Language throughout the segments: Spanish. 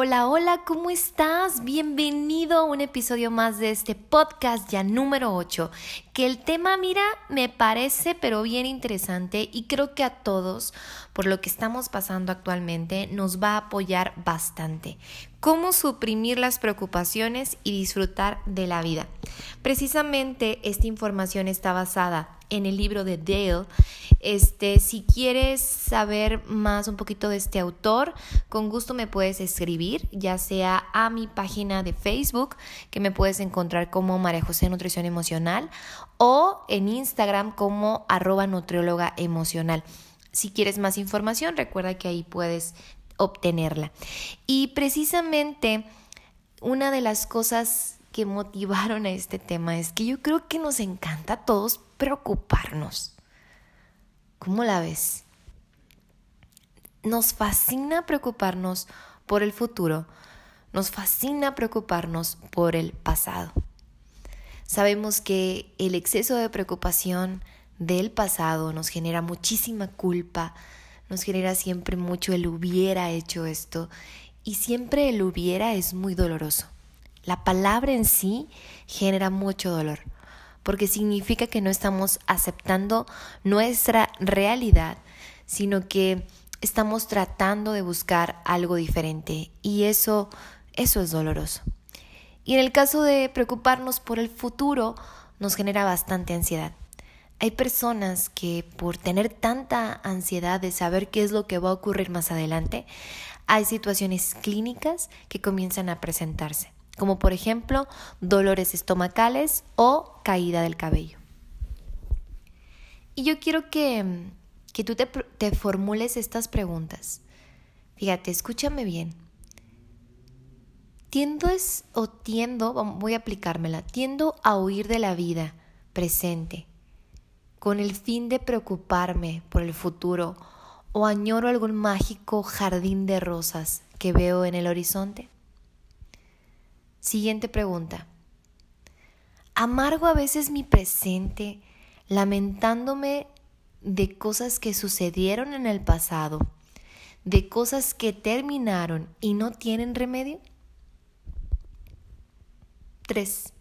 Hola, hola, ¿cómo estás? Bienvenido a un episodio más de este podcast ya número 8, que el tema, mira, me parece pero bien interesante y creo que a todos, por lo que estamos pasando actualmente, nos va a apoyar bastante. Cómo suprimir las preocupaciones y disfrutar de la vida. Precisamente esta información está basada en el libro de Dale. Este, si quieres saber más un poquito de este autor, con gusto me puedes escribir, ya sea a mi página de Facebook, que me puedes encontrar como María José Nutrición Emocional, o en Instagram como arroba nutrióloga. Si quieres más información, recuerda que ahí puedes obtenerla. Y precisamente una de las cosas que motivaron a este tema es que yo creo que nos encanta a todos preocuparnos. ¿Cómo la ves? Nos fascina preocuparnos por el futuro, nos fascina preocuparnos por el pasado. Sabemos que el exceso de preocupación del pasado nos genera muchísima culpa, nos genera siempre mucho el hubiera hecho esto y siempre el hubiera es muy doloroso. La palabra en sí genera mucho dolor, porque significa que no estamos aceptando nuestra realidad, sino que estamos tratando de buscar algo diferente y eso eso es doloroso. Y en el caso de preocuparnos por el futuro nos genera bastante ansiedad. Hay personas que por tener tanta ansiedad de saber qué es lo que va a ocurrir más adelante, hay situaciones clínicas que comienzan a presentarse como por ejemplo dolores estomacales o caída del cabello. Y yo quiero que, que tú te, te formules estas preguntas. Fíjate, escúchame bien. Tiendo es, o tiendo, voy a aplicármela, tiendo a huir de la vida presente con el fin de preocuparme por el futuro o añoro algún mágico jardín de rosas que veo en el horizonte. Siguiente pregunta. Amargo a veces mi presente, lamentándome de cosas que sucedieron en el pasado, de cosas que terminaron y no tienen remedio. 3.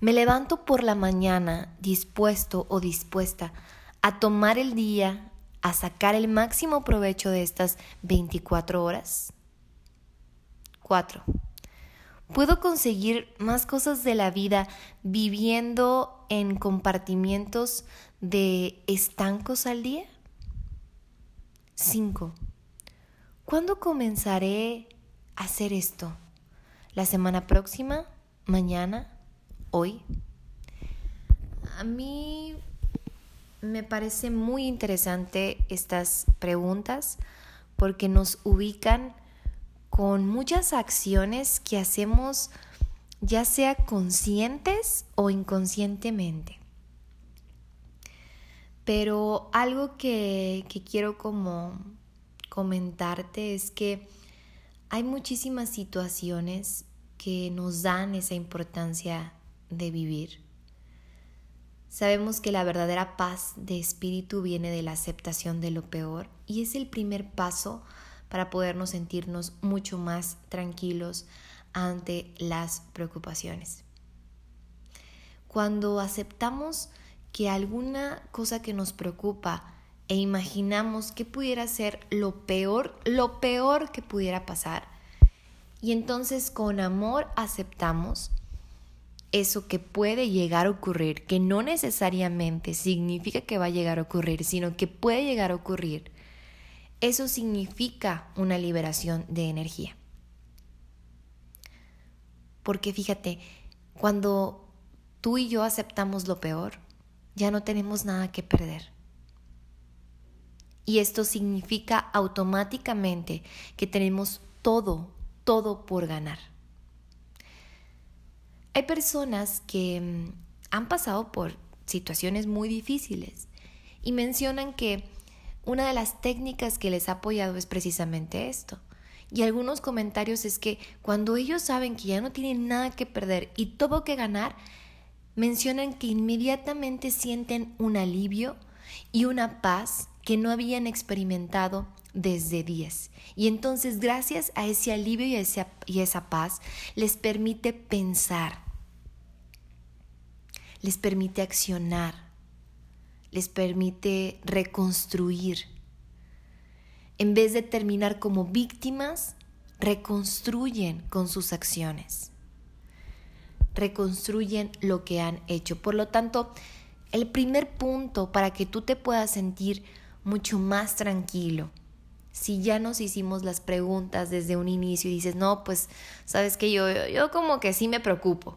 Me levanto por la mañana dispuesto o dispuesta a tomar el día, a sacar el máximo provecho de estas 24 horas. 4. Puedo conseguir más cosas de la vida viviendo en compartimientos de estancos al día. 5. ¿Cuándo comenzaré a hacer esto? ¿La semana próxima? ¿Mañana? ¿Hoy? A mí me parece muy interesante estas preguntas porque nos ubican con muchas acciones que hacemos ya sea conscientes o inconscientemente. Pero algo que, quiero como comentarte es que hay muchísimas situaciones que nos dan esa importancia de vivir. Sabemos que la verdadera paz de espíritu viene de la aceptación de lo peor y es el primer paso para podernos sentirnos mucho más tranquilos ante las preocupaciones. Cuando aceptamos que alguna cosa que nos preocupa e imaginamos que pudiera ser lo peor, lo peor que pudiera pasar, y entonces con amor aceptamos eso que puede llegar a ocurrir, que no necesariamente significa que va a llegar a ocurrir, sino que puede llegar a ocurrir, eso significa una liberación de energía. Porque fíjate, cuando tú y yo aceptamos lo peor, ya no tenemos nada que perder. Y esto significa automáticamente que tenemos todo, todo por ganar. Hay personas que mm, han pasado por situaciones muy difíciles y mencionan que una de las técnicas que les ha apoyado es precisamente esto. Y algunos comentarios es que cuando ellos saben que ya no tienen nada que perder y todo que ganar, mencionan que inmediatamente sienten un alivio y una paz que no habían experimentado desde días. Y entonces gracias a ese alivio y y esa paz les permite pensar, les permite accionar, les permite reconstruir. En vez de terminar como víctimas, reconstruyen con sus acciones. Reconstruyen lo que han hecho. Por lo tanto, el primer punto para que tú te puedas sentir mucho más tranquilo, si ya nos hicimos las preguntas desde un inicio y dices, no, pues, sabes que yo, yo como que sí me preocupo.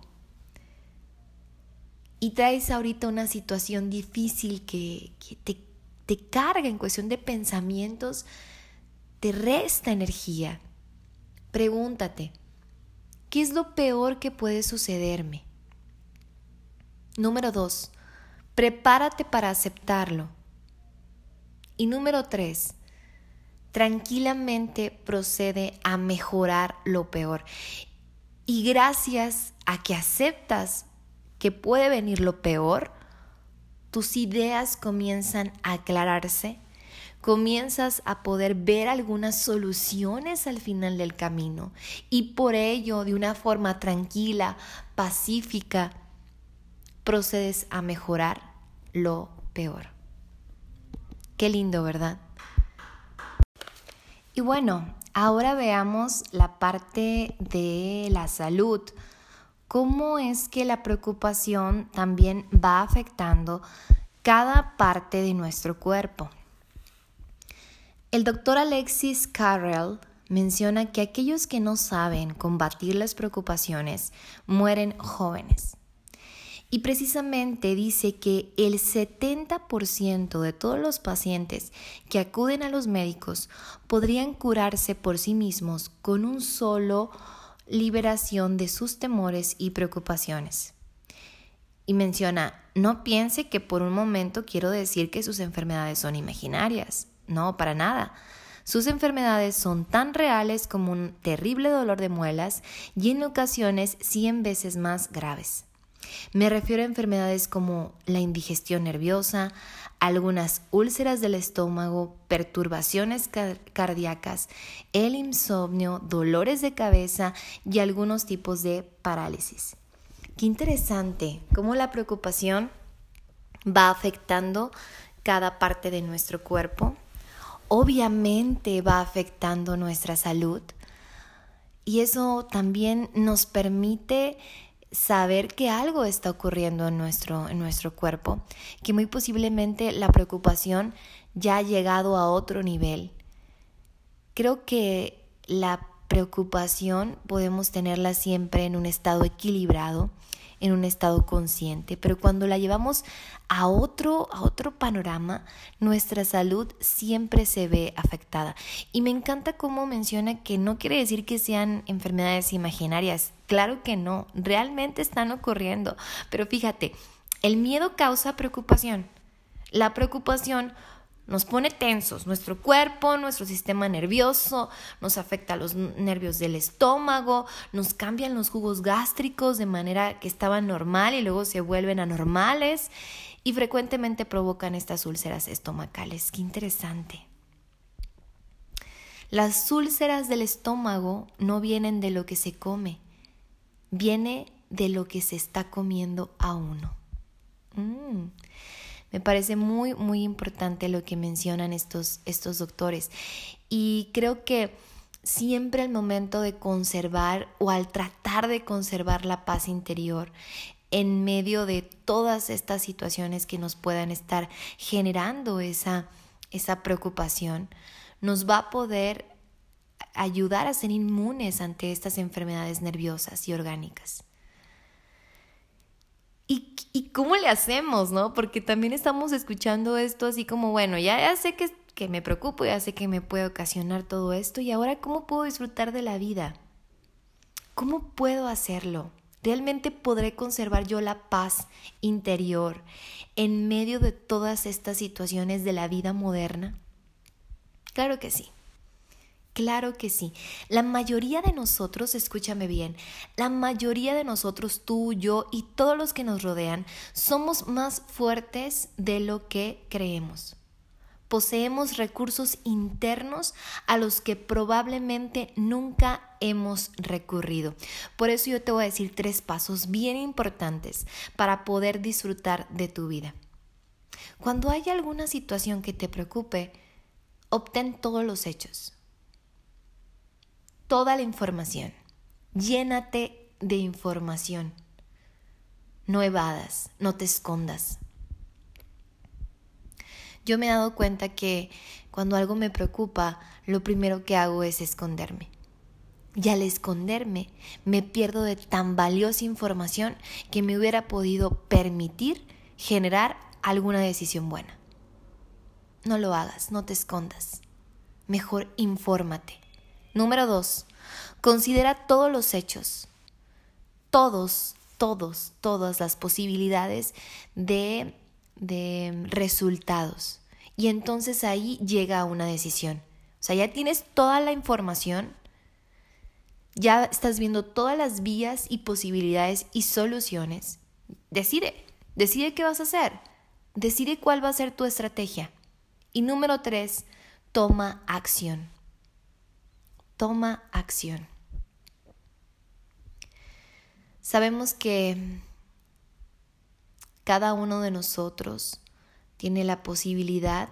Y traes ahorita una situación difícil que, te, te carga en cuestión de pensamientos, te resta energía. Pregúntate, ¿qué es lo peor que puede sucederme? Número dos, prepárate para aceptarlo. Y número tres, tranquilamente procede a mejorar lo peor. Y gracias a que aceptas que puede venir lo peor, tus ideas comienzan a aclararse, comienzas a poder ver algunas soluciones al final del camino y por ello, de una forma tranquila, pacífica, procedes a mejorar lo peor. Qué lindo, ¿verdad? Y bueno, ahora veamos la parte de la salud. ¿Cómo es que la preocupación también va afectando cada parte de nuestro cuerpo? El doctor Alexis Carrell menciona que aquellos que no saben combatir las preocupaciones mueren jóvenes. Y precisamente dice que el 70% de todos los pacientes que acuden a los médicos podrían curarse por sí mismos con un solo liberación de sus temores y preocupaciones. Y menciona, no piense que por un momento quiero decir que sus enfermedades son imaginarias. No, para nada. Sus enfermedades son tan reales como un terrible dolor de muelas y en ocasiones 100 veces más graves. Me refiero a enfermedades como la indigestión nerviosa, algunas úlceras del estómago, perturbaciones cardíacas, el insomnio, dolores de cabeza y algunos tipos de parálisis. Qué interesante cómo la preocupación va afectando cada parte de nuestro cuerpo. Obviamente va afectando nuestra salud y eso también nos permite saber que algo está ocurriendo en nuestro, en nuestro cuerpo, que muy posiblemente la preocupación ya ha llegado a otro nivel. Creo que la preocupación podemos tenerla siempre en un estado equilibrado, en un estado consciente, pero cuando la llevamos a otro, a otro panorama, nuestra salud siempre se ve afectada. Y me encanta cómo menciona que no quiere decir que sean enfermedades imaginarias. Claro que no, realmente están ocurriendo. Pero fíjate, el miedo causa preocupación. La preocupación nos pone tensos, nuestro cuerpo, nuestro sistema nervioso, nos afecta los nervios del estómago, nos cambian los jugos gástricos de manera que estaban normal y luego se vuelven anormales y frecuentemente provocan estas úlceras estomacales. Qué interesante. Las úlceras del estómago no vienen de lo que se come, viene de lo que se está comiendo a uno. Mm. Me parece muy, muy importante lo que mencionan estos, estos doctores. Y creo que siempre al momento de conservar o al tratar de conservar la paz interior en medio de todas estas situaciones que nos puedan estar generando esa, esa preocupación, nos va a poder ayudar a ser inmunes ante estas enfermedades nerviosas y orgánicas. ¿Y, cómo le hacemos, no? Porque también estamos escuchando esto así como, bueno, ya, ya sé que, que me preocupo, ya sé que me puede ocasionar todo esto y ahora, ¿cómo puedo disfrutar de la vida? ¿Cómo puedo hacerlo? ¿Realmente podré conservar yo la paz interior en medio de todas estas situaciones de la vida moderna? Claro que sí. Claro que sí. La mayoría de nosotros, escúchame bien, la mayoría de nosotros, tú, yo y todos los que nos rodean, somos más fuertes de lo que creemos. Poseemos recursos internos a los que probablemente nunca hemos recurrido. Por eso yo te voy a decir tres pasos bien importantes para poder disfrutar de tu vida. Cuando hay alguna situación que te preocupe, obtén todos los hechos toda la información. Llénate de información. No evadas, no te escondas. Yo me he dado cuenta que cuando algo me preocupa, lo primero que hago es esconderme. Y al esconderme, me pierdo de tan valiosa información que me hubiera podido permitir generar alguna decisión buena. No lo hagas, no te escondas. Mejor infórmate. Número dos, considera todos los hechos, todos, todos, todas las posibilidades de, de resultados. Y entonces ahí llega una decisión. O sea, ya tienes toda la información, ya estás viendo todas las vías y posibilidades y soluciones. Decide, decide qué vas a hacer, decide cuál va a ser tu estrategia. Y número tres, toma acción toma acción. Sabemos que cada uno de nosotros tiene la posibilidad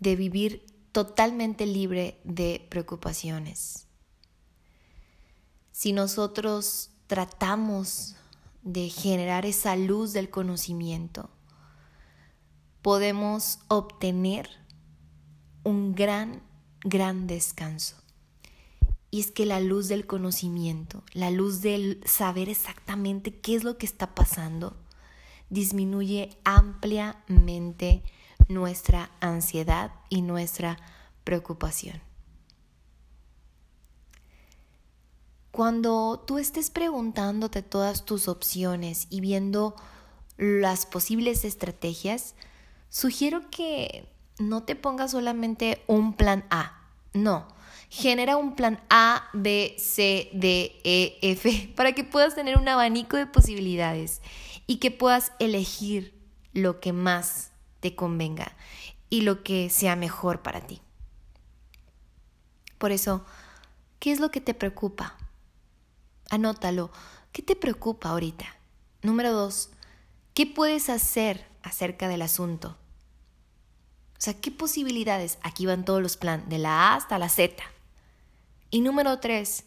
de vivir totalmente libre de preocupaciones. Si nosotros tratamos de generar esa luz del conocimiento, podemos obtener un gran, gran descanso. Y es que la luz del conocimiento, la luz del saber exactamente qué es lo que está pasando, disminuye ampliamente nuestra ansiedad y nuestra preocupación. Cuando tú estés preguntándote todas tus opciones y viendo las posibles estrategias, sugiero que no te pongas solamente un plan A. No, genera un plan A, B, C, D, E, F, para que puedas tener un abanico de posibilidades y que puedas elegir lo que más te convenga y lo que sea mejor para ti. Por eso, ¿qué es lo que te preocupa? Anótalo. ¿Qué te preocupa ahorita? Número dos, ¿qué puedes hacer acerca del asunto? O sea, ¿qué posibilidades? Aquí van todos los planes, de la A hasta la Z. Y número tres,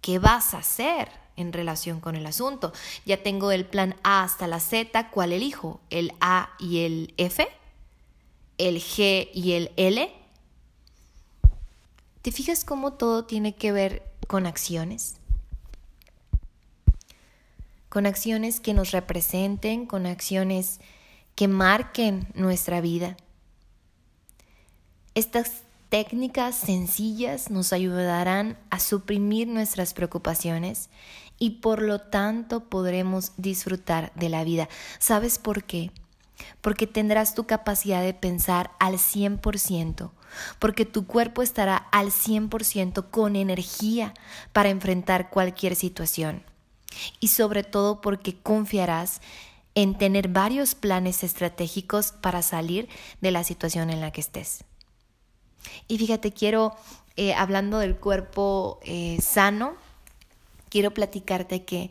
¿qué vas a hacer en relación con el asunto? Ya tengo el plan A hasta la Z, ¿cuál elijo? ¿El A y el F? ¿El G y el L? ¿Te fijas cómo todo tiene que ver con acciones? Con acciones que nos representen, con acciones que marquen nuestra vida. Estas técnicas sencillas nos ayudarán a suprimir nuestras preocupaciones y por lo tanto podremos disfrutar de la vida. ¿Sabes por qué? Porque tendrás tu capacidad de pensar al 100%, porque tu cuerpo estará al 100% con energía para enfrentar cualquier situación. Y sobre todo porque confiarás en tener varios planes estratégicos para salir de la situación en la que estés. Y fíjate, quiero, eh, hablando del cuerpo eh, sano, quiero platicarte que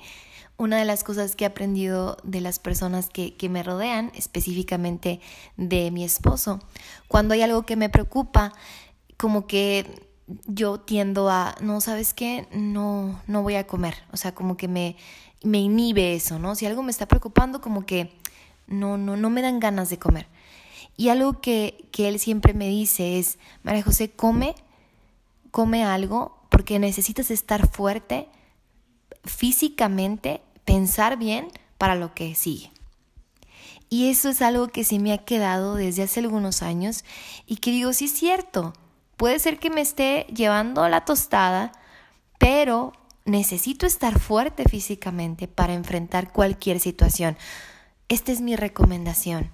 una de las cosas que he aprendido de las personas que, que, me rodean, específicamente de mi esposo, cuando hay algo que me preocupa, como que yo tiendo a, no, ¿sabes qué? No, no voy a comer. O sea, como que me, me inhibe eso, ¿no? Si algo me está preocupando, como que no, no, no me dan ganas de comer. Y algo que, que él siempre me dice es, María José, come, come algo porque necesitas estar fuerte físicamente, pensar bien para lo que sigue. Y eso es algo que se me ha quedado desde hace algunos años y que digo, sí es cierto, puede ser que me esté llevando la tostada, pero necesito estar fuerte físicamente para enfrentar cualquier situación. Esta es mi recomendación.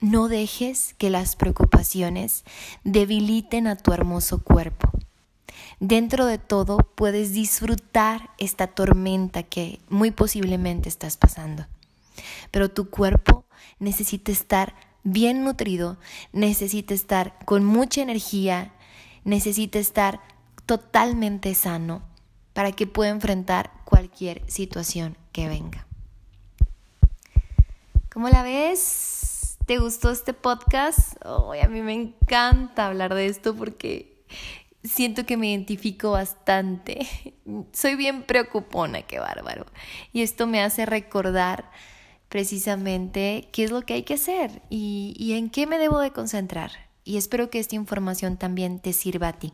No dejes que las preocupaciones debiliten a tu hermoso cuerpo. Dentro de todo puedes disfrutar esta tormenta que muy posiblemente estás pasando. Pero tu cuerpo necesita estar bien nutrido, necesita estar con mucha energía, necesita estar totalmente sano para que pueda enfrentar cualquier situación que venga. ¿Cómo la ves? ¿Te gustó este podcast? a mí me encanta hablar de esto porque siento que me identifico bastante. Soy bien preocupona, qué bárbaro. Y esto me hace recordar precisamente qué es lo que hay que hacer y, y en qué me debo de concentrar. Y espero que esta información también te sirva a ti.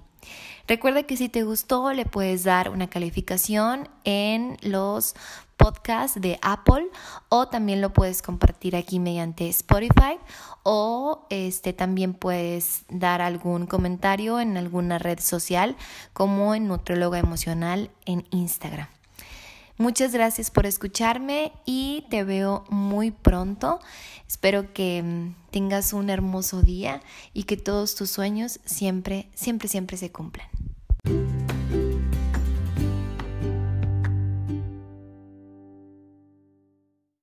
Recuerda que si te gustó le puedes dar una calificación en los podcasts de Apple o también lo puedes compartir aquí mediante Spotify o este también puedes dar algún comentario en alguna red social como en Nutrióloga Emocional en Instagram. Muchas gracias por escucharme y te veo muy pronto. Espero que mm, tengas un hermoso día y que todos tus sueños siempre, siempre, siempre se cumplan.